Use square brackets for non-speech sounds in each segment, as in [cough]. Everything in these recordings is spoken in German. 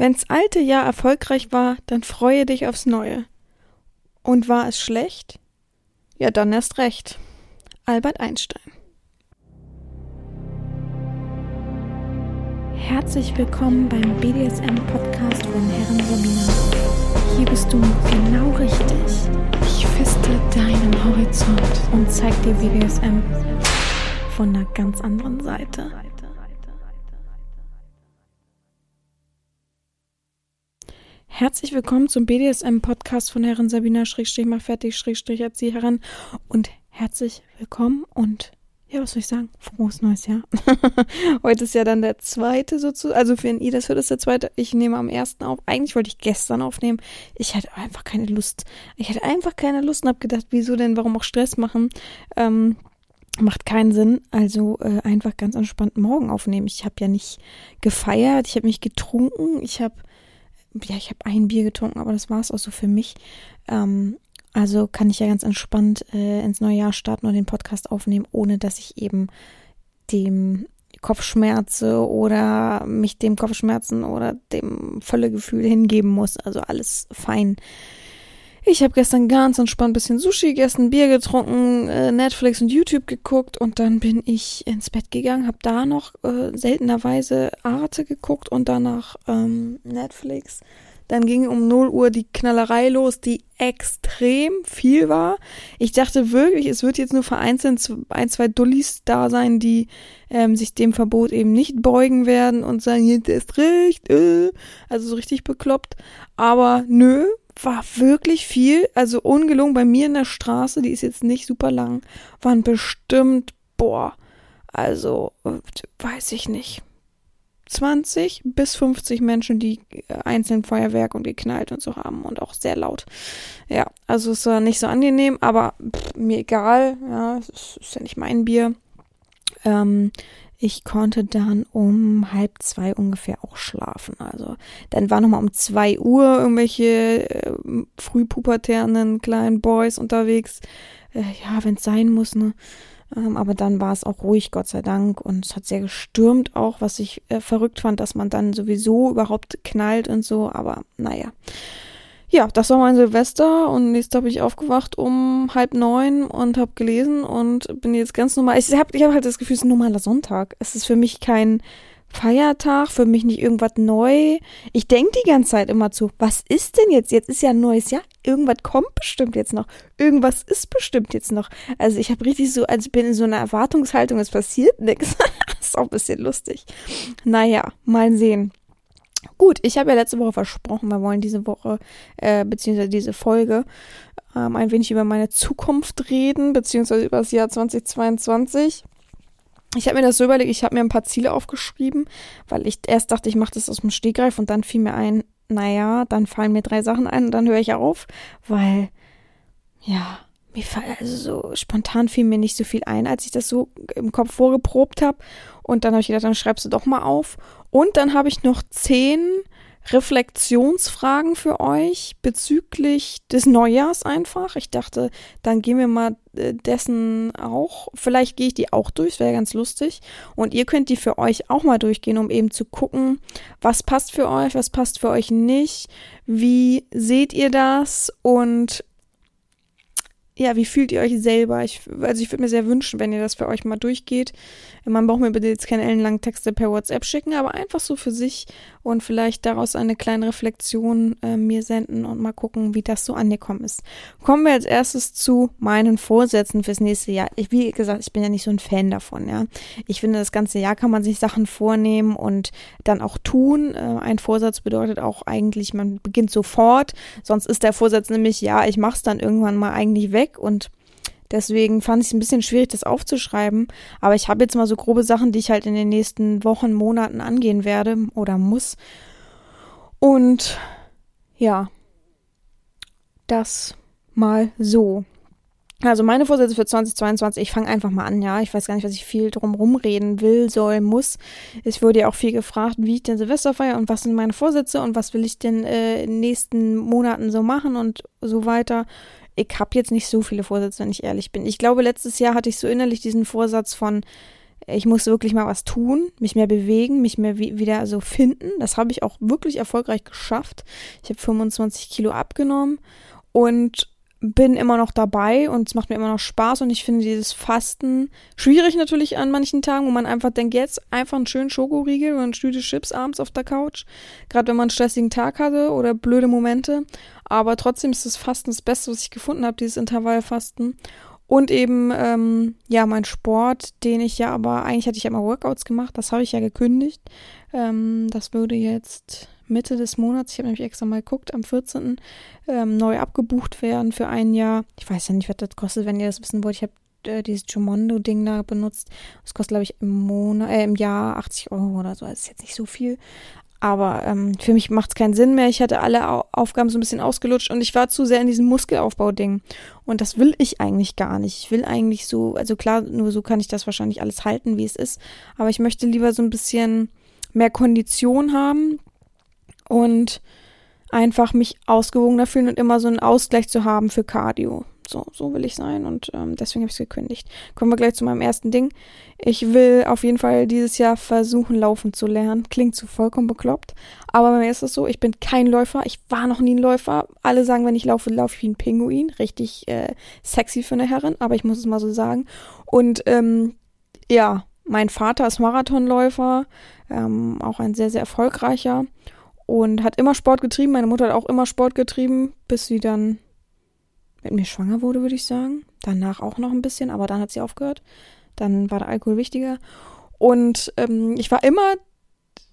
Wenn's alte Jahr erfolgreich war, dann freue dich aufs neue. Und war es schlecht? Ja, dann erst recht. Albert Einstein. Herzlich willkommen beim BDSM-Podcast von Herren Romina. Hier bist du genau richtig. Ich feste deinen Horizont und zeig dir BDSM von einer ganz anderen Seite. Herzlich willkommen zum BDSM-Podcast von Herren Sabina Schrägstrich mal fertig Schrägstrich Erzieherin und herzlich willkommen und ja, was soll ich sagen? Frohes neues Jahr. [laughs] Heute ist ja dann der zweite sozusagen, also für ihr das hört, ist der zweite. Ich nehme am ersten auf. Eigentlich wollte ich gestern aufnehmen. Ich hatte einfach keine Lust. Ich hatte einfach keine Lust und habe gedacht, wieso denn, warum auch Stress machen? Ähm, macht keinen Sinn. Also äh, einfach ganz entspannt morgen aufnehmen. Ich habe ja nicht gefeiert, ich habe mich getrunken, ich habe ja, ich habe ein Bier getrunken, aber das war es auch so für mich. Ähm, also kann ich ja ganz entspannt äh, ins neue Jahr starten und den Podcast aufnehmen, ohne dass ich eben dem Kopfschmerze oder mich dem Kopfschmerzen oder dem Völlegefühl hingeben muss. Also alles fein. Ich habe gestern ganz entspannt ein bisschen Sushi gegessen, Bier getrunken, äh, Netflix und YouTube geguckt und dann bin ich ins Bett gegangen, habe da noch äh, seltenerweise Arte geguckt und danach ähm, Netflix. Dann ging um 0 Uhr die Knallerei los, die extrem viel war. Ich dachte wirklich, es wird jetzt nur vereinzelt ein, zwei Dullis da sein, die ähm, sich dem Verbot eben nicht beugen werden und sagen, jetzt ist recht, äh. also so richtig bekloppt. Aber nö, war wirklich viel. Also ungelungen bei mir in der Straße, die ist jetzt nicht super lang, waren bestimmt, boah, also äh, weiß ich nicht. 20 bis 50 Menschen, die äh, einzeln Feuerwerk und geknallt und so haben und auch sehr laut. Ja, also es war nicht so angenehm, aber pff, mir egal, ja, es ist, ist ja nicht mein Bier. Ähm, ich konnte dann um halb zwei ungefähr auch schlafen. Also dann war nochmal um zwei Uhr irgendwelche äh, frühpubertären kleinen Boys unterwegs. Äh, ja, wenn es sein muss, ne? Ähm, aber dann war es auch ruhig, Gott sei Dank. Und es hat sehr gestürmt auch, was ich äh, verrückt fand, dass man dann sowieso überhaupt knallt und so. Aber naja ja, das war mein Silvester und nächstes habe ich aufgewacht um halb neun und habe gelesen und bin jetzt ganz normal. Ich habe ich hab halt das Gefühl, es ist ein normaler Sonntag. Es ist für mich kein Feiertag, für mich nicht irgendwas neu. Ich denke die ganze Zeit immer zu, was ist denn jetzt? Jetzt ist ja ein neues Jahr. Irgendwas kommt bestimmt jetzt noch. Irgendwas ist bestimmt jetzt noch. Also ich habe richtig so, also ich bin in so einer Erwartungshaltung, es passiert nichts. [laughs] ist auch ein bisschen lustig. Naja, mal sehen. Gut, ich habe ja letzte Woche versprochen, wir wollen diese Woche, äh, beziehungsweise diese Folge, ähm, ein wenig über meine Zukunft reden, beziehungsweise über das Jahr 2022. Ich habe mir das so überlegt, ich habe mir ein paar Ziele aufgeschrieben, weil ich erst dachte, ich mache das aus dem Stegreif und dann fiel mir ein, naja, dann fallen mir drei Sachen ein und dann höre ich auf, weil, ja, mir also so spontan fiel mir nicht so viel ein, als ich das so im Kopf vorgeprobt habe. Und dann habe ich gedacht, dann schreibst du doch mal auf. Und dann habe ich noch zehn Reflexionsfragen für euch bezüglich des Neujahrs einfach. Ich dachte, dann gehen wir mal äh, dessen auch. Vielleicht gehe ich die auch durch, wäre ganz lustig. Und ihr könnt die für euch auch mal durchgehen, um eben zu gucken, was passt für euch, was passt für euch nicht. Wie seht ihr das? Und ja, wie fühlt ihr euch selber? Ich, also ich würde mir sehr wünschen, wenn ihr das für euch mal durchgeht. Man braucht mir bitte jetzt keine ellenlangen Texte per WhatsApp schicken, aber einfach so für sich und vielleicht daraus eine kleine Reflexion äh, mir senden und mal gucken, wie das so angekommen ist. Kommen wir als erstes zu meinen Vorsätzen fürs nächste Jahr. Ich, wie gesagt, ich bin ja nicht so ein Fan davon, ja. Ich finde, das ganze Jahr kann man sich Sachen vornehmen und dann auch tun. Äh, ein Vorsatz bedeutet auch eigentlich, man beginnt sofort, sonst ist der Vorsatz nämlich, ja, ich mach's dann irgendwann mal eigentlich weg und Deswegen fand ich es ein bisschen schwierig, das aufzuschreiben. Aber ich habe jetzt mal so grobe Sachen, die ich halt in den nächsten Wochen, Monaten angehen werde oder muss. Und ja, das mal so. Also meine Vorsätze für 2022, ich fange einfach mal an, ja. Ich weiß gar nicht, was ich viel drum rumreden will, soll, muss. Es wurde ja auch viel gefragt, wie ich denn Silvester feiere und was sind meine Vorsätze und was will ich denn äh, in den nächsten Monaten so machen und so weiter ich habe jetzt nicht so viele Vorsätze, wenn ich ehrlich bin. Ich glaube, letztes Jahr hatte ich so innerlich diesen Vorsatz von, Ich muss wirklich mal was tun, mich mehr bewegen, mich mehr wieder so finden. Das habe ich auch wirklich erfolgreich geschafft. Ich habe 25 Kilo abgenommen und bin immer noch dabei und es macht mir immer noch Spaß und ich finde dieses Fasten schwierig natürlich an manchen Tagen, wo man einfach denkt, jetzt einfach einen schönen Schokoriegel oder ein Stüte Chips abends auf der Couch, gerade wenn man einen stressigen Tag hatte oder blöde Momente, aber trotzdem ist das Fasten das Beste, was ich gefunden habe, dieses Intervallfasten. Und eben ähm, ja mein Sport, den ich ja aber eigentlich hatte ich ja immer Workouts gemacht, das habe ich ja gekündigt, ähm, das würde jetzt Mitte des Monats, ich habe nämlich extra mal geguckt, am 14. Ähm, neu abgebucht werden für ein Jahr. Ich weiß ja nicht, was das kostet, wenn ihr das wissen wollt. Ich habe äh, dieses Jumondo-Ding da benutzt. Das kostet, glaube ich, im Monat, äh, im Jahr 80 Euro oder so. Das ist jetzt nicht so viel. Aber ähm, für mich macht es keinen Sinn mehr. Ich hatte alle Au Aufgaben so ein bisschen ausgelutscht und ich war zu sehr in diesem Muskelaufbau-Ding. Und das will ich eigentlich gar nicht. Ich will eigentlich so, also klar, nur so kann ich das wahrscheinlich alles halten, wie es ist. Aber ich möchte lieber so ein bisschen mehr Kondition haben und einfach mich ausgewogener fühlen und immer so einen Ausgleich zu haben für Cardio. So, so will ich sein und ähm, deswegen habe ich es gekündigt. Kommen wir gleich zu meinem ersten Ding. Ich will auf jeden Fall dieses Jahr versuchen, laufen zu lernen. Klingt zu vollkommen bekloppt, aber bei mir ist es so, ich bin kein Läufer. Ich war noch nie ein Läufer. Alle sagen, wenn ich laufe, laufe ich wie ein Pinguin. Richtig äh, sexy für eine Herrin, aber ich muss es mal so sagen. Und ähm, ja, mein Vater ist Marathonläufer, ähm, auch ein sehr, sehr erfolgreicher und hat immer Sport getrieben. Meine Mutter hat auch immer Sport getrieben, bis sie dann mit mir schwanger wurde, würde ich sagen. Danach auch noch ein bisschen, aber dann hat sie aufgehört. Dann war der Alkohol wichtiger. Und ähm, ich war immer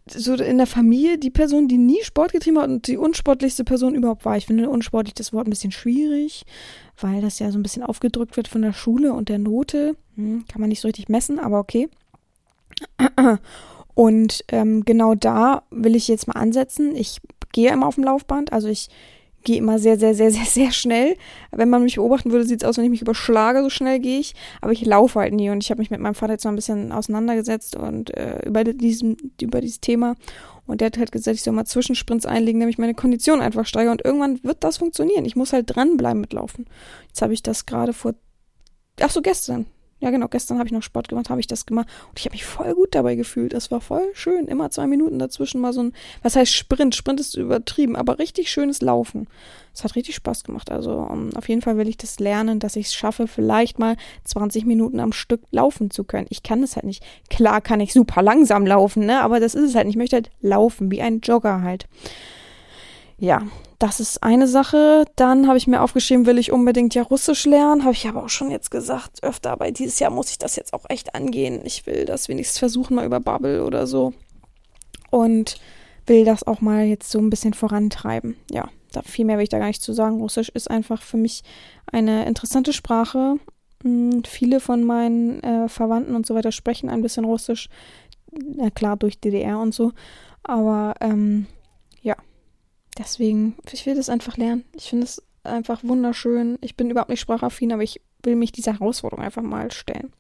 so in der Familie die Person, die nie Sport getrieben hat und die unsportlichste Person überhaupt war. Ich finde unsportlich das Wort ein bisschen schwierig, weil das ja so ein bisschen aufgedrückt wird von der Schule und der Note. Hm, kann man nicht so richtig messen, aber okay. Und ähm, genau da will ich jetzt mal ansetzen. Ich gehe immer auf dem Laufband, also ich gehe immer sehr, sehr, sehr, [laughs] sehr, sehr schnell. Wenn man mich beobachten würde, sieht es aus, wenn ich mich überschlage, so schnell gehe ich. Aber ich laufe halt nie und ich habe mich mit meinem Vater jetzt mal ein bisschen auseinandergesetzt und äh, über, diesem, über dieses Thema. Und der hat halt gesagt, ich soll mal Zwischensprints einlegen, nämlich meine Kondition einfach steigern. Und irgendwann wird das funktionieren. Ich muss halt dranbleiben mit Laufen. Jetzt habe ich das gerade vor, ach so, gestern, ja, genau, gestern habe ich noch Sport gemacht, habe ich das gemacht und ich habe mich voll gut dabei gefühlt. Das war voll schön. Immer zwei Minuten dazwischen mal so ein, was heißt Sprint? Sprint ist übertrieben, aber richtig schönes Laufen. Es hat richtig Spaß gemacht. Also um, auf jeden Fall will ich das lernen, dass ich es schaffe, vielleicht mal 20 Minuten am Stück laufen zu können. Ich kann es halt nicht. Klar kann ich super langsam laufen, ne? Aber das ist es halt. Ich möchte halt laufen, wie ein Jogger halt. Ja, das ist eine Sache. Dann habe ich mir aufgeschrieben, will ich unbedingt ja Russisch lernen. Habe ich aber auch schon jetzt gesagt, öfter. Aber dieses Jahr muss ich das jetzt auch echt angehen. Ich will das wenigstens versuchen, mal über Bubble oder so. Und will das auch mal jetzt so ein bisschen vorantreiben. Ja, da viel mehr will ich da gar nicht zu sagen. Russisch ist einfach für mich eine interessante Sprache. Hm, viele von meinen äh, Verwandten und so weiter sprechen ein bisschen Russisch. Na klar, durch DDR und so. Aber ähm, Deswegen, ich will das einfach lernen. Ich finde es einfach wunderschön. Ich bin überhaupt nicht sprachaffin, aber ich will mich dieser Herausforderung einfach mal stellen.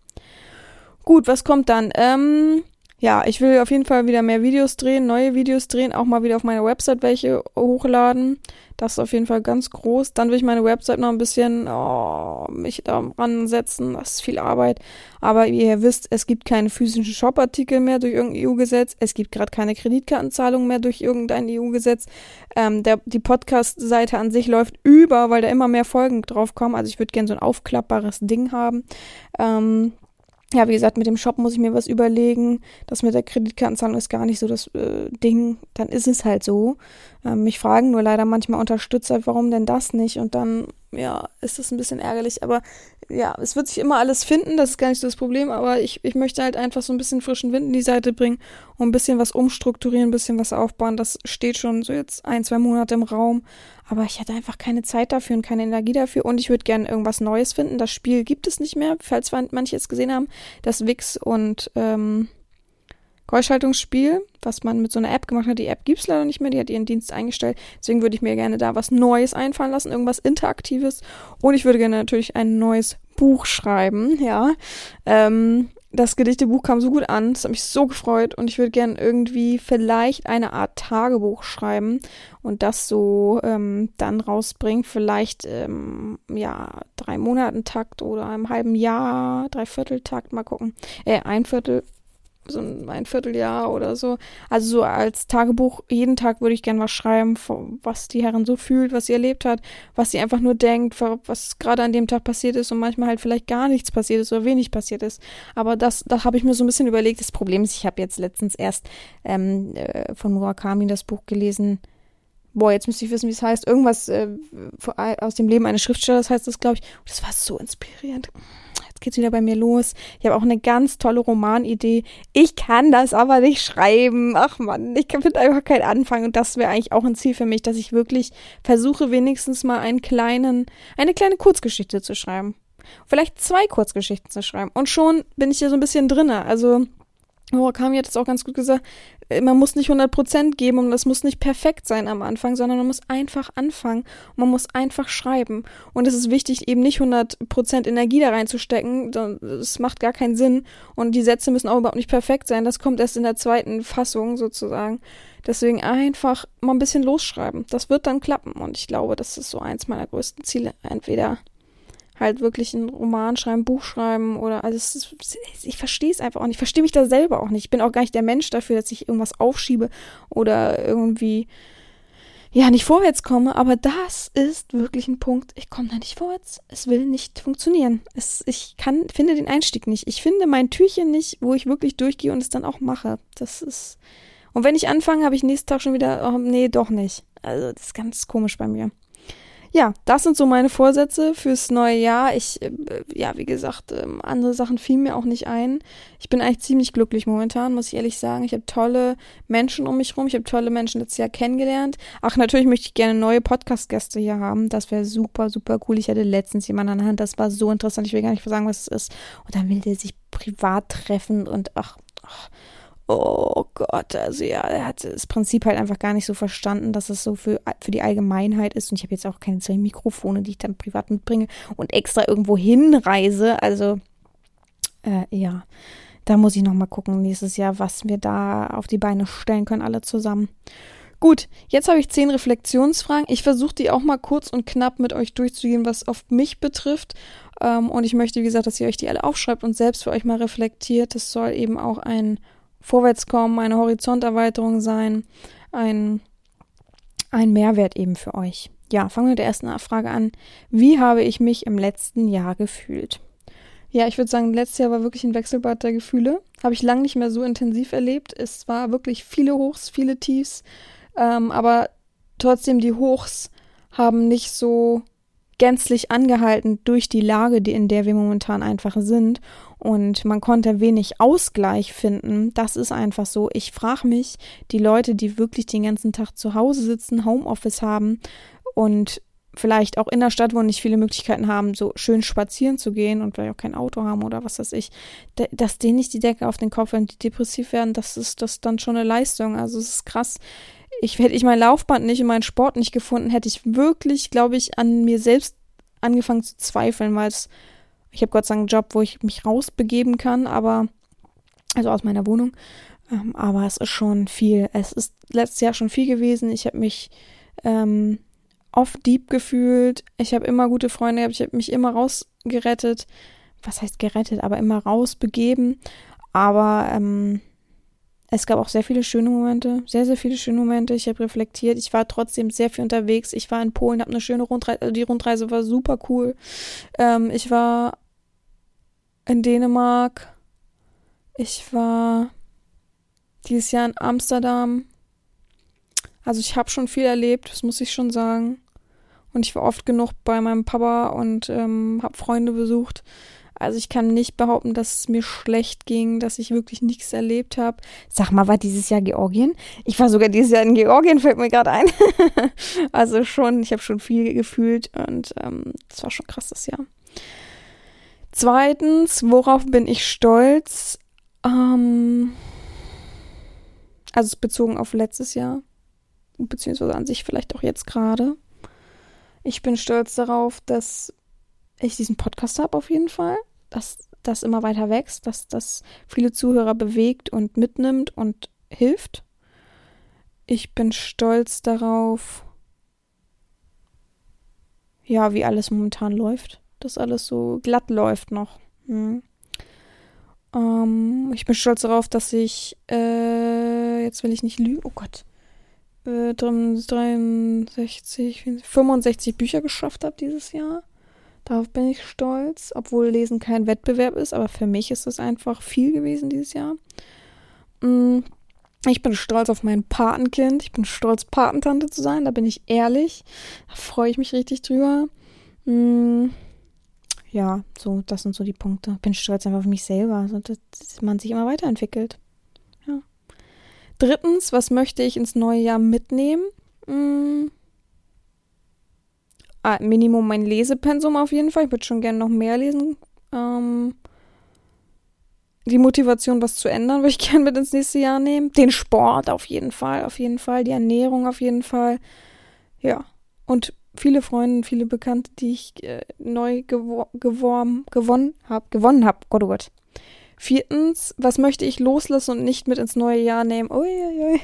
Gut, was kommt dann? Ähm, ja, ich will auf jeden Fall wieder mehr Videos drehen, neue Videos drehen, auch mal wieder auf meiner Website welche hochladen. Das ist auf jeden Fall ganz groß. Dann will ich meine Website noch ein bisschen oh, mich daran setzen. Das ist viel Arbeit. Aber wie ihr wisst, es gibt keine physischen Shop-Artikel mehr durch irgendein EU-Gesetz. Es gibt gerade keine Kreditkartenzahlung mehr durch irgendein EU-Gesetz. Ähm, die Podcast-Seite an sich läuft über, weil da immer mehr Folgen drauf kommen. Also ich würde gerne so ein aufklappbares Ding haben. Ähm, ja, wie gesagt, mit dem Shop muss ich mir was überlegen. Das mit der Kreditkartenzahlung ist gar nicht so das äh, Ding. Dann ist es halt so. Ähm, mich fragen nur leider manchmal Unterstützer, warum denn das nicht? Und dann, ja, ist das ein bisschen ärgerlich. Aber ja, es wird sich immer alles finden, das ist gar nicht so das Problem, aber ich, ich möchte halt einfach so ein bisschen frischen Wind in die Seite bringen und ein bisschen was umstrukturieren, ein bisschen was aufbauen. Das steht schon so jetzt ein, zwei Monate im Raum, aber ich hatte einfach keine Zeit dafür und keine Energie dafür und ich würde gerne irgendwas Neues finden. Das Spiel gibt es nicht mehr, falls manche jetzt gesehen haben, das Wix und ähm, Geräuschhaltungsspiel, was man mit so einer App gemacht hat. Die App gibt es leider nicht mehr, die hat ihren Dienst eingestellt. Deswegen würde ich mir gerne da was Neues einfallen lassen, irgendwas Interaktives. Und ich würde gerne natürlich ein neues Buch schreiben, ja. Ähm, das Gedichtebuch kam so gut an, es hat mich so gefreut und ich würde gerne irgendwie vielleicht eine Art Tagebuch schreiben und das so ähm, dann rausbringen. Vielleicht ähm, ja drei Monaten Takt oder einem halben Jahr, dreiviertel Takt, mal gucken. Äh, ein Viertel so ein Vierteljahr oder so. Also so als Tagebuch, jeden Tag würde ich gern was schreiben, was die Herren so fühlt, was sie erlebt hat, was sie einfach nur denkt, was gerade an dem Tag passiert ist und manchmal halt vielleicht gar nichts passiert ist oder wenig passiert ist. Aber das, da habe ich mir so ein bisschen überlegt. Das Problem ist, ich habe jetzt letztens erst ähm, äh, von Murakami das Buch gelesen. Boah, jetzt müsste ich wissen, wie es heißt. Irgendwas äh, aus dem Leben eines Schriftstellers heißt das, glaube ich. Das war so inspirierend jetzt geht's wieder bei mir los. Ich habe auch eine ganz tolle Romanidee. Ich kann das aber nicht schreiben. Ach man, ich finde einfach keinen Anfang. Und das wäre eigentlich auch ein Ziel für mich, dass ich wirklich versuche, wenigstens mal einen kleinen, eine kleine Kurzgeschichte zu schreiben. Vielleicht zwei Kurzgeschichten zu schreiben. Und schon bin ich hier so ein bisschen drinne. Also, Murakami hat es auch ganz gut gesagt, man muss nicht 100% geben und das muss nicht perfekt sein am Anfang, sondern man muss einfach anfangen und man muss einfach schreiben. Und es ist wichtig, eben nicht 100% Energie da reinzustecken, das macht gar keinen Sinn und die Sätze müssen auch überhaupt nicht perfekt sein, das kommt erst in der zweiten Fassung sozusagen. Deswegen einfach mal ein bisschen losschreiben. Das wird dann klappen und ich glaube, das ist so eins meiner größten Ziele. Entweder halt wirklich einen Roman schreiben, Buch schreiben oder also ist, ich verstehe es einfach auch nicht. Ich verstehe mich da selber auch nicht. Ich bin auch gar nicht der Mensch dafür, dass ich irgendwas aufschiebe oder irgendwie ja nicht vorwärts komme, aber das ist wirklich ein Punkt. Ich komme da nicht vorwärts. Es will nicht funktionieren. Es, ich kann, finde den Einstieg nicht. Ich finde mein Türchen nicht, wo ich wirklich durchgehe und es dann auch mache. Das ist. Und wenn ich anfange, habe ich nächsten Tag schon wieder, oh, nee, doch nicht. Also, das ist ganz komisch bei mir ja, das sind so meine Vorsätze fürs neue Jahr. Ich, äh, ja, wie gesagt, äh, andere Sachen fielen mir auch nicht ein. Ich bin eigentlich ziemlich glücklich momentan, muss ich ehrlich sagen. Ich habe tolle Menschen um mich rum. Ich habe tolle Menschen letztes Jahr kennengelernt. Ach, natürlich möchte ich gerne neue Podcast-Gäste hier haben. Das wäre super, super cool. Ich hatte letztens jemanden an der Hand. Das war so interessant. Ich will gar nicht sagen, was es ist. Und dann will der sich privat treffen und ach, ach oh Gott, also ja, er hat das Prinzip halt einfach gar nicht so verstanden, dass es so für, für die Allgemeinheit ist. Und ich habe jetzt auch keine zwei Mikrofone, die ich dann privat mitbringe und extra irgendwo hinreise. Also, äh, ja, da muss ich nochmal gucken nächstes Jahr, was wir da auf die Beine stellen können, alle zusammen. Gut, jetzt habe ich zehn Reflexionsfragen. Ich versuche die auch mal kurz und knapp mit euch durchzugehen, was auf mich betrifft. Ähm, und ich möchte, wie gesagt, dass ihr euch die alle aufschreibt und selbst für euch mal reflektiert. Das soll eben auch ein Vorwärtskommen, eine Horizonterweiterung sein, ein, ein Mehrwert eben für euch. Ja, fangen wir mit der ersten Frage an. Wie habe ich mich im letzten Jahr gefühlt? Ja, ich würde sagen, letztes Jahr war wirklich ein Wechselbad der Gefühle. Habe ich lange nicht mehr so intensiv erlebt. Es war wirklich viele Hochs, viele Tiefs. Ähm, aber trotzdem, die Hochs haben nicht so gänzlich angehalten durch die Lage, die, in der wir momentan einfach sind. Und man konnte wenig Ausgleich finden. Das ist einfach so. Ich frage mich, die Leute, die wirklich den ganzen Tag zu Hause sitzen, Homeoffice haben und vielleicht auch in der Stadt, wo nicht viele Möglichkeiten haben, so schön spazieren zu gehen und vielleicht auch kein Auto haben oder was weiß ich, dass denen nicht die Decke auf den Kopf wenn die depressiv werden, das ist das dann schon eine Leistung. Also es ist krass ich hätte ich mein Laufband nicht und meinen Sport nicht gefunden, hätte ich wirklich, glaube ich, an mir selbst angefangen zu zweifeln, weil es, ich habe Gott sei Dank einen Job, wo ich mich rausbegeben kann, aber, also aus meiner Wohnung, ähm, aber es ist schon viel. Es ist letztes Jahr schon viel gewesen. Ich habe mich ähm, oft deep gefühlt. Ich habe immer gute Freunde gehabt. Ich habe mich immer rausgerettet. Was heißt gerettet? Aber immer rausbegeben. Aber ähm, es gab auch sehr viele schöne Momente, sehr, sehr viele schöne Momente. Ich habe reflektiert. Ich war trotzdem sehr viel unterwegs. Ich war in Polen, habe eine schöne Rundreise. Also die Rundreise war super cool. Ähm, ich war in Dänemark. Ich war dieses Jahr in Amsterdam. Also ich habe schon viel erlebt, das muss ich schon sagen. Und ich war oft genug bei meinem Papa und ähm, habe Freunde besucht. Also ich kann nicht behaupten, dass es mir schlecht ging, dass ich wirklich nichts erlebt habe. Sag mal, war dieses Jahr Georgien? Ich war sogar dieses Jahr in Georgien, fällt mir gerade ein. [laughs] also schon, ich habe schon viel gefühlt und ähm, das war schon krass das Jahr. Zweitens, worauf bin ich stolz? Ähm, also bezogen auf letztes Jahr, beziehungsweise an sich vielleicht auch jetzt gerade. Ich bin stolz darauf, dass ich diesen Podcast habe auf jeden Fall. Das, das immer weiter wächst, dass das viele Zuhörer bewegt und mitnimmt und hilft. Ich bin stolz darauf, ja, wie alles momentan läuft. Dass alles so glatt läuft noch. Hm. Ähm, ich bin stolz darauf, dass ich, äh, jetzt will ich nicht lügen, oh Gott, äh, 63, 65 Bücher geschafft habe dieses Jahr. Darauf bin ich stolz, obwohl Lesen kein Wettbewerb ist, aber für mich ist es einfach viel gewesen dieses Jahr. Mm, ich bin stolz auf mein Patenkind. Ich bin stolz, Patentante zu sein. Da bin ich ehrlich. Da freue ich mich richtig drüber. Ja, so, das sind so die Punkte. Bin stolz einfach auf mich selber, also, dass, dass man sich immer weiterentwickelt. Ja. Drittens, was möchte ich ins neue Jahr mitnehmen? Hm. Ah, Minimum mein Lesepensum auf jeden Fall. Ich würde schon gerne noch mehr lesen. Ähm, die Motivation, was zu ändern, [laughs] würde ich gerne mit ins nächste Jahr nehmen. Den Sport auf jeden Fall, auf jeden Fall. Die Ernährung auf jeden Fall. Ja. Und viele Freunde, viele Bekannte, die ich äh, neu gewor geworben, gewonnen habe, gewonnen habe. Gott, oh Gott. Viertens, was möchte ich loslassen und nicht mit ins neue Jahr nehmen? Uiuiui.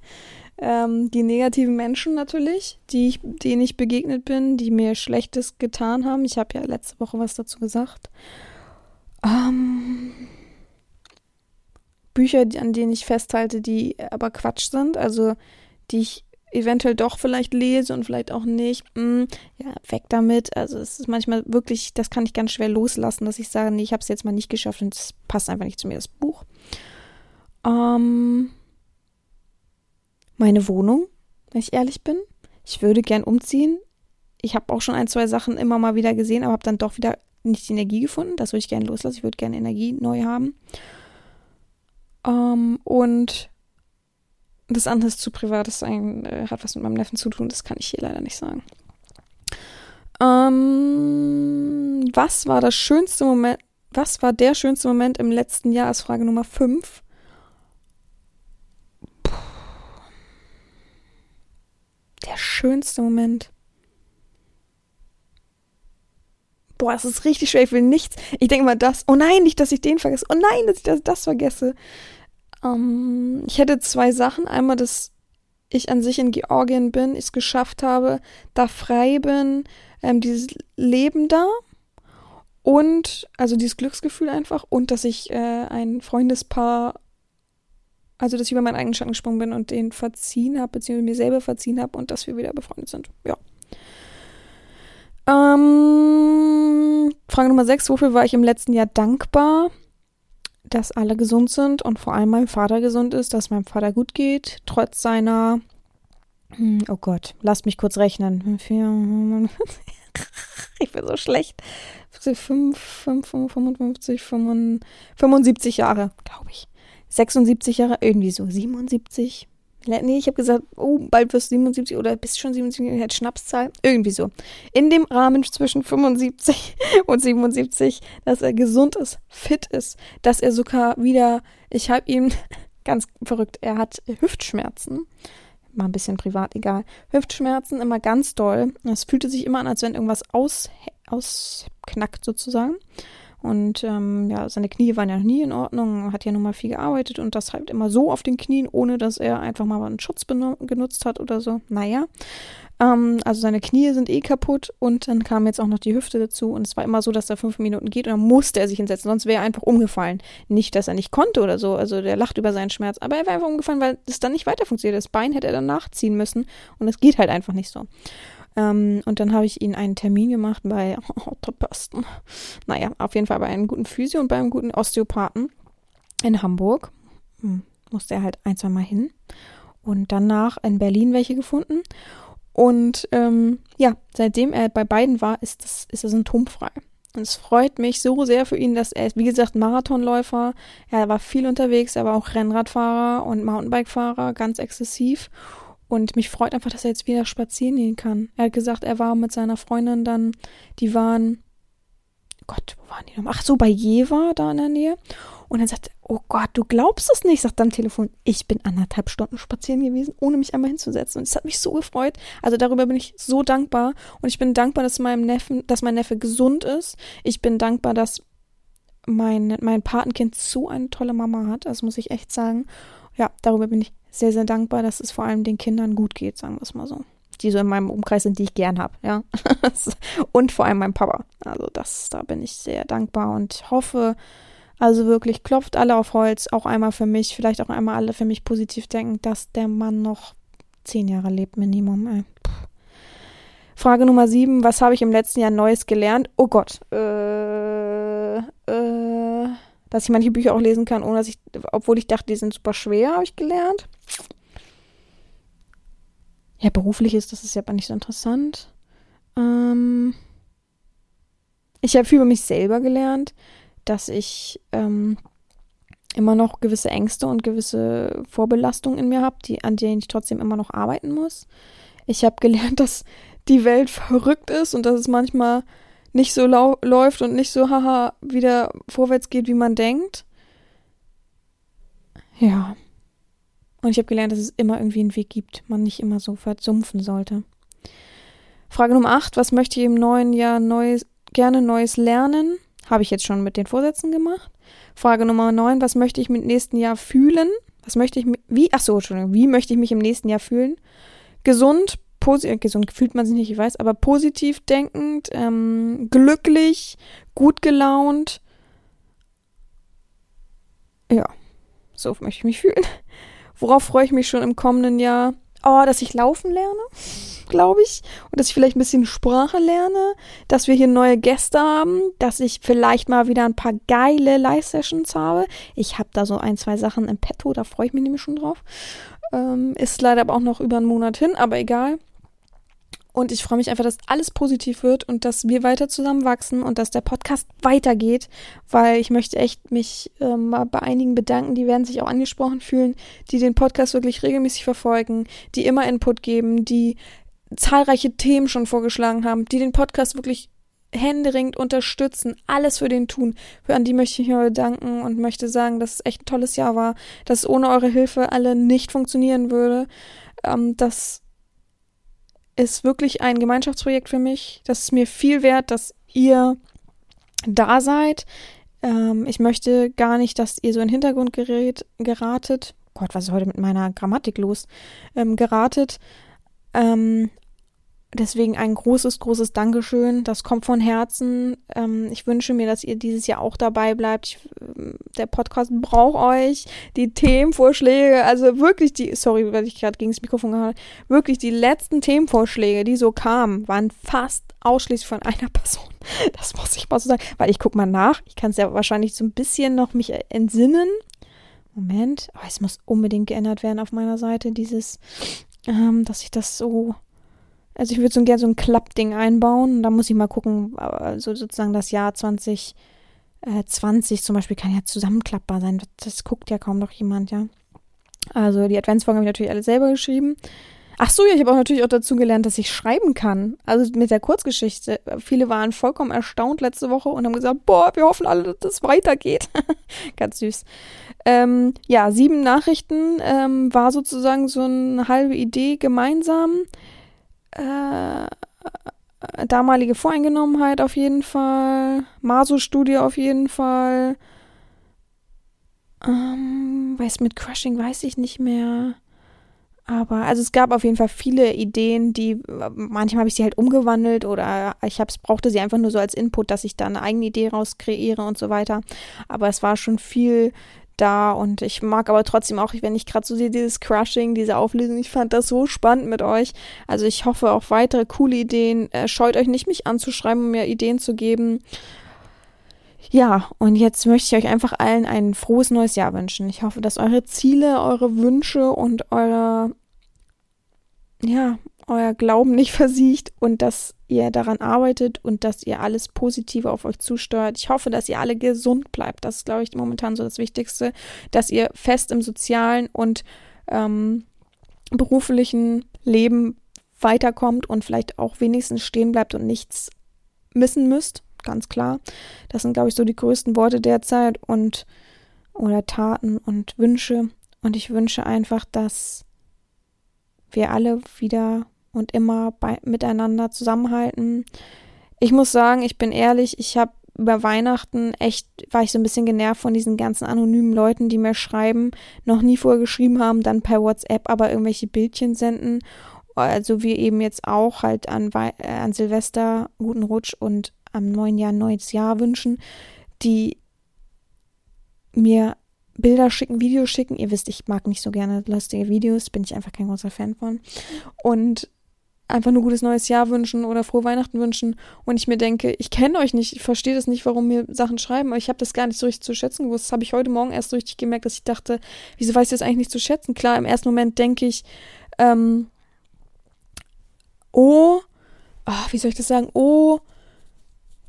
[laughs] ähm, die negativen Menschen natürlich, die ich, denen ich begegnet bin, die mir Schlechtes getan haben. Ich habe ja letzte Woche was dazu gesagt. Ähm, Bücher, an denen ich festhalte, die aber Quatsch sind, also die ich eventuell doch vielleicht lese und vielleicht auch nicht. Mh, hm, ja, weg damit. Also es ist manchmal wirklich, das kann ich ganz schwer loslassen, dass ich sage, nee, ich habe es jetzt mal nicht geschafft und es passt einfach nicht zu mir, das Buch. Ähm, meine Wohnung, wenn ich ehrlich bin. Ich würde gern umziehen. Ich habe auch schon ein, zwei Sachen immer mal wieder gesehen, aber habe dann doch wieder nicht die Energie gefunden. Das würde ich gerne loslassen. Ich würde gerne Energie neu haben. Ähm, und das andere ist zu privat, das ein, äh, hat was mit meinem Neffen zu tun, das kann ich hier leider nicht sagen. Ähm, was war das schönste Moment, was war der schönste Moment im letzten Jahr, ist Frage Nummer 5. Der schönste Moment. Boah, es ist richtig schwer, ich will nichts. Ich denke mal das. Oh nein, nicht, dass ich den vergesse. Oh nein, dass ich das, das vergesse. Ähm, ich hätte zwei Sachen. Einmal, dass ich an sich in Georgien bin, ich es geschafft habe, da frei bin, ähm, dieses Leben da und also dieses Glücksgefühl einfach und dass ich äh, ein Freundespaar, also dass ich über meinen eigenen Schatten gesprungen bin und den verziehen habe, beziehungsweise mir selber verziehen habe und dass wir wieder befreundet sind. Ja. Ähm, Frage Nummer 6. Wofür war ich im letzten Jahr dankbar? Dass alle gesund sind und vor allem mein Vater gesund ist, dass meinem Vater gut geht, trotz seiner, hm, oh Gott, lasst mich kurz rechnen. [laughs] ich bin so schlecht. 5, 5, 55, 75 Jahre, glaube ich. 76 Jahre, irgendwie so. 77, Nee, ich habe gesagt, oh, bald wirst du 77 oder bist schon 77, halt Schnapszahl. Irgendwie so. In dem Rahmen zwischen 75 [laughs] und 77, dass er gesund ist, fit ist, dass er sogar wieder, ich habe ihm, [laughs] ganz verrückt, er hat Hüftschmerzen. Mal ein bisschen privat, egal. Hüftschmerzen immer ganz doll. Es fühlte sich immer an, als wenn irgendwas aus, ausknackt sozusagen. Und ähm, ja, seine Knie waren ja noch nie in Ordnung, hat ja nun mal viel gearbeitet und das halt immer so auf den Knien, ohne dass er einfach mal einen Schutz genutzt hat oder so. Naja. Ähm, also seine Knie sind eh kaputt und dann kam jetzt auch noch die Hüfte dazu und es war immer so, dass er fünf Minuten geht und dann musste er sich hinsetzen, sonst wäre er einfach umgefallen. Nicht, dass er nicht konnte oder so, also der lacht über seinen Schmerz, aber er wäre einfach umgefallen, weil es dann nicht weiter funktioniert. Das Bein hätte er dann nachziehen müssen und es geht halt einfach nicht so. Ähm, und dann habe ich ihnen einen Termin gemacht bei [laughs] Otterposten. Naja, auf jeden Fall bei einem guten Physio und bei einem guten Osteopathen in Hamburg. Hm, musste er halt ein, zwei Mal hin. Und danach in Berlin welche gefunden. Und ähm, ja, seitdem er bei beiden war, ist, das, ist er symptomfrei. Und es freut mich so sehr für ihn, dass er wie gesagt, Marathonläufer. Er war viel unterwegs, er war auch Rennradfahrer und Mountainbikefahrer, ganz exzessiv. Und mich freut einfach, dass er jetzt wieder spazieren gehen kann. Er hat gesagt, er war mit seiner Freundin dann, die waren, Gott, wo waren die noch? Ach so, bei Jever da in der Nähe. Und dann sagt oh Gott, du glaubst es nicht, sagt am Telefon, ich bin anderthalb Stunden spazieren gewesen, ohne mich einmal hinzusetzen. Und es hat mich so gefreut. Also darüber bin ich so dankbar. Und ich bin dankbar, dass meinem Neffen, dass mein Neffe gesund ist. Ich bin dankbar, dass mein, mein Patenkind so eine tolle Mama hat. Das muss ich echt sagen. Ja, darüber bin ich sehr, sehr dankbar, dass es vor allem den Kindern gut geht, sagen wir es mal so. Die so in meinem Umkreis sind, die ich gern habe, ja. [laughs] und vor allem mein Papa. Also das, da bin ich sehr dankbar und hoffe, also wirklich klopft alle auf Holz, auch einmal für mich, vielleicht auch einmal alle für mich positiv denken, dass der Mann noch zehn Jahre lebt, Minimum, ey. Frage Nummer sieben, was habe ich im letzten Jahr Neues gelernt? Oh Gott, äh, dass ich manche Bücher auch lesen kann, ohne dass ich, obwohl ich dachte, die sind super schwer, habe ich gelernt. Ja, beruflich ist das ist ja aber nicht so interessant. Ähm, ich habe viel über mich selber gelernt, dass ich ähm, immer noch gewisse Ängste und gewisse Vorbelastungen in mir habe, die, an denen ich trotzdem immer noch arbeiten muss. Ich habe gelernt, [laughs] dass die Welt verrückt ist und dass es manchmal nicht so läuft und nicht so haha wieder vorwärts geht, wie man denkt. Ja. Und ich habe gelernt, dass es immer irgendwie einen Weg gibt, man nicht immer so versumpfen sollte. Frage Nummer 8. Was möchte ich im neuen Jahr Neues, gerne Neues lernen? Habe ich jetzt schon mit den Vorsätzen gemacht. Frage Nummer 9. Was möchte ich im nächsten Jahr fühlen? Was möchte ich, wie, ach so, Entschuldigung, wie möchte ich mich im nächsten Jahr fühlen? Gesund, positiv, gesund fühlt man sich nicht, ich weiß, aber positiv denkend, ähm, glücklich, gut gelaunt. Ja, so möchte ich mich [laughs] fühlen. Worauf freue ich mich schon im kommenden Jahr? Oh, dass ich laufen lerne, glaube ich. Und dass ich vielleicht ein bisschen Sprache lerne. Dass wir hier neue Gäste haben. Dass ich vielleicht mal wieder ein paar geile Live-Sessions habe. Ich habe da so ein, zwei Sachen im Petto, da freue ich mich nämlich schon drauf. Ähm, ist leider aber auch noch über einen Monat hin, aber egal. Und ich freue mich einfach, dass alles positiv wird und dass wir weiter zusammen wachsen und dass der Podcast weitergeht, weil ich möchte echt mich äh, mal bei einigen bedanken, die werden sich auch angesprochen fühlen, die den Podcast wirklich regelmäßig verfolgen, die immer Input geben, die zahlreiche Themen schon vorgeschlagen haben, die den Podcast wirklich händeringend unterstützen, alles für den tun. Für an die möchte ich mich bedanken und möchte sagen, dass es echt ein tolles Jahr war, dass es ohne eure Hilfe alle nicht funktionieren würde, ähm, dass ist wirklich ein Gemeinschaftsprojekt für mich. Das ist mir viel wert, dass ihr da seid. Ähm, ich möchte gar nicht, dass ihr so in den Hintergrund gerät, geratet. Gott, was ist heute mit meiner Grammatik los? Ähm, geratet. Ähm, Deswegen ein großes, großes Dankeschön. Das kommt von Herzen. Ähm, ich wünsche mir, dass ihr dieses Jahr auch dabei bleibt. Ich, äh, der Podcast braucht euch. Die Themenvorschläge, also wirklich die, sorry, weil ich gerade gegen das Mikrofon gehauen wirklich die letzten Themenvorschläge, die so kamen, waren fast ausschließlich von einer [laughs] Person. Das muss ich mal so sagen, weil ich guck mal nach. Ich kann es ja wahrscheinlich so ein bisschen noch mich entsinnen. Moment, oh, es muss unbedingt geändert werden auf meiner Seite, dieses, ähm, dass ich das so also ich würde so gerne so ein Klappding einbauen. Da muss ich mal gucken, also sozusagen das Jahr 2020 äh, zum Beispiel kann ja zusammenklappbar sein. Das, das guckt ja kaum noch jemand, ja. Also die Adventsfolgen habe ich natürlich alle selber geschrieben. Ach so, ja, ich habe auch natürlich auch dazu gelernt, dass ich schreiben kann. Also mit der Kurzgeschichte. Viele waren vollkommen erstaunt letzte Woche und haben gesagt, boah, wir hoffen alle, dass es weitergeht. [laughs] Ganz süß. Ähm, ja, sieben Nachrichten ähm, war sozusagen so eine halbe Idee gemeinsam äh, damalige Voreingenommenheit auf jeden Fall, Maso-Studie auf jeden Fall. Ähm, weiß mit Crushing weiß ich nicht mehr. Aber also es gab auf jeden Fall viele Ideen, die manchmal habe ich sie halt umgewandelt oder ich hab's, brauchte sie einfach nur so als Input, dass ich da eine eigene Idee raus kreiere und so weiter. Aber es war schon viel da und ich mag aber trotzdem auch, wenn ich gerade so sehe, dieses Crushing, diese Auflösung, ich fand das so spannend mit euch. Also ich hoffe auf weitere coole Ideen. Äh, scheut euch nicht, mich anzuschreiben, um mir Ideen zu geben. Ja, und jetzt möchte ich euch einfach allen ein frohes neues Jahr wünschen. Ich hoffe, dass eure Ziele, eure Wünsche und eure, ja, euer Glauben nicht versiegt und dass ihr daran arbeitet und dass ihr alles Positive auf euch zusteuert. Ich hoffe, dass ihr alle gesund bleibt. Das ist, glaube ich, momentan so das Wichtigste, dass ihr fest im sozialen und ähm, beruflichen Leben weiterkommt und vielleicht auch wenigstens stehen bleibt und nichts missen müsst. Ganz klar. Das sind, glaube ich, so die größten Worte derzeit und oder Taten und Wünsche. Und ich wünsche einfach, dass wir alle wieder und immer bei, miteinander zusammenhalten. Ich muss sagen, ich bin ehrlich, ich habe über Weihnachten echt, war ich so ein bisschen genervt von diesen ganzen anonymen Leuten, die mir schreiben, noch nie vorher geschrieben haben, dann per WhatsApp aber irgendwelche Bildchen senden. Also wir eben jetzt auch halt an, äh, an Silvester guten Rutsch und am neuen Jahr neues Jahr wünschen, die mir Bilder schicken, Videos schicken. Ihr wisst, ich mag nicht so gerne lustige Videos, bin ich einfach kein großer Fan von. Und einfach nur gutes neues Jahr wünschen oder frohe Weihnachten wünschen und ich mir denke, ich kenne euch nicht, ich verstehe das nicht, warum mir Sachen schreiben, aber ich habe das gar nicht so richtig zu schätzen gewusst. Das habe ich heute Morgen erst so richtig gemerkt, dass ich dachte, wieso weiß ich das eigentlich nicht zu schätzen? Klar, im ersten Moment denke ich, ähm, oh, ach, wie soll ich das sagen? Oh,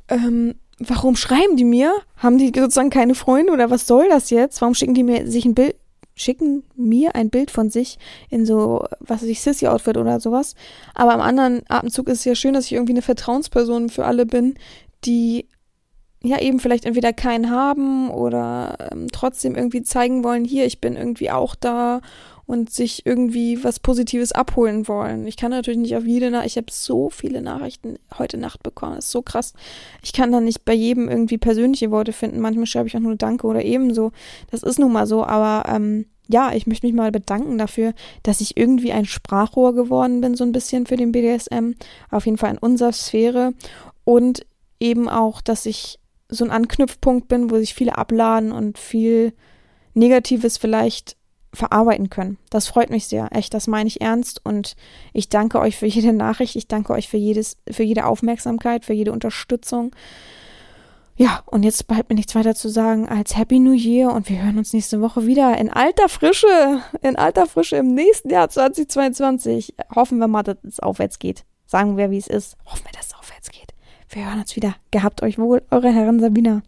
ähm, warum schreiben die mir? Haben die sozusagen keine Freunde oder was soll das jetzt? Warum schicken die mir sich ein Bild, schicken mir ein Bild von sich in so, was weiß ich, Sissy-Outfit oder sowas. Aber am anderen Atemzug ist es ja schön, dass ich irgendwie eine Vertrauensperson für alle bin, die ja eben vielleicht entweder keinen haben oder ähm, trotzdem irgendwie zeigen wollen, hier, ich bin irgendwie auch da und sich irgendwie was Positives abholen wollen. Ich kann natürlich nicht auf jede Nachricht, ich habe so viele Nachrichten heute Nacht bekommen, das ist so krass. Ich kann da nicht bei jedem irgendwie persönliche Worte finden. Manchmal schreibe ich auch nur Danke oder ebenso. Das ist nun mal so, aber ähm, ja, ich möchte mich mal bedanken dafür, dass ich irgendwie ein Sprachrohr geworden bin, so ein bisschen für den BDSM. Auf jeden Fall in unserer Sphäre. Und eben auch, dass ich so ein Anknüpfpunkt bin, wo sich viele abladen und viel Negatives vielleicht verarbeiten können. Das freut mich sehr. Echt, das meine ich ernst. Und ich danke euch für jede Nachricht. Ich danke euch für jedes, für jede Aufmerksamkeit, für jede Unterstützung. Ja, und jetzt bleibt mir nichts weiter zu sagen als Happy New Year und wir hören uns nächste Woche wieder in alter Frische, in alter Frische im nächsten Jahr 2022. Hoffen wir mal, dass es aufwärts geht. Sagen wir, wie es ist. Hoffen wir, dass es aufwärts geht. Wir hören uns wieder. Gehabt euch wohl, eure Herren Sabina.